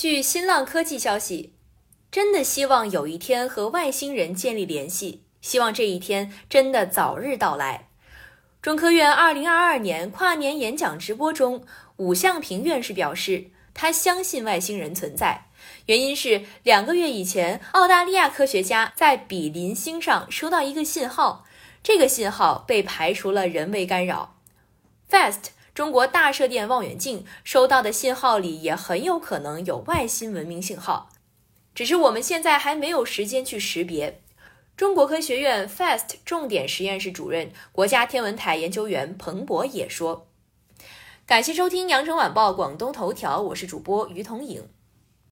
据新浪科技消息，真的希望有一天和外星人建立联系，希望这一天真的早日到来。中科院二零二二年跨年演讲直播中，武向平院士表示，他相信外星人存在，原因是两个月以前，澳大利亚科学家在比邻星上收到一个信号，这个信号被排除了人为干扰。FAST。中国大射电望远镜收到的信号里也很有可能有外星文明信号，只是我们现在还没有时间去识别。中国科学院 FAST 重点实验室主任、国家天文台研究员彭博也说：“感谢收听羊城晚报广东头条，我是主播于彤颖。”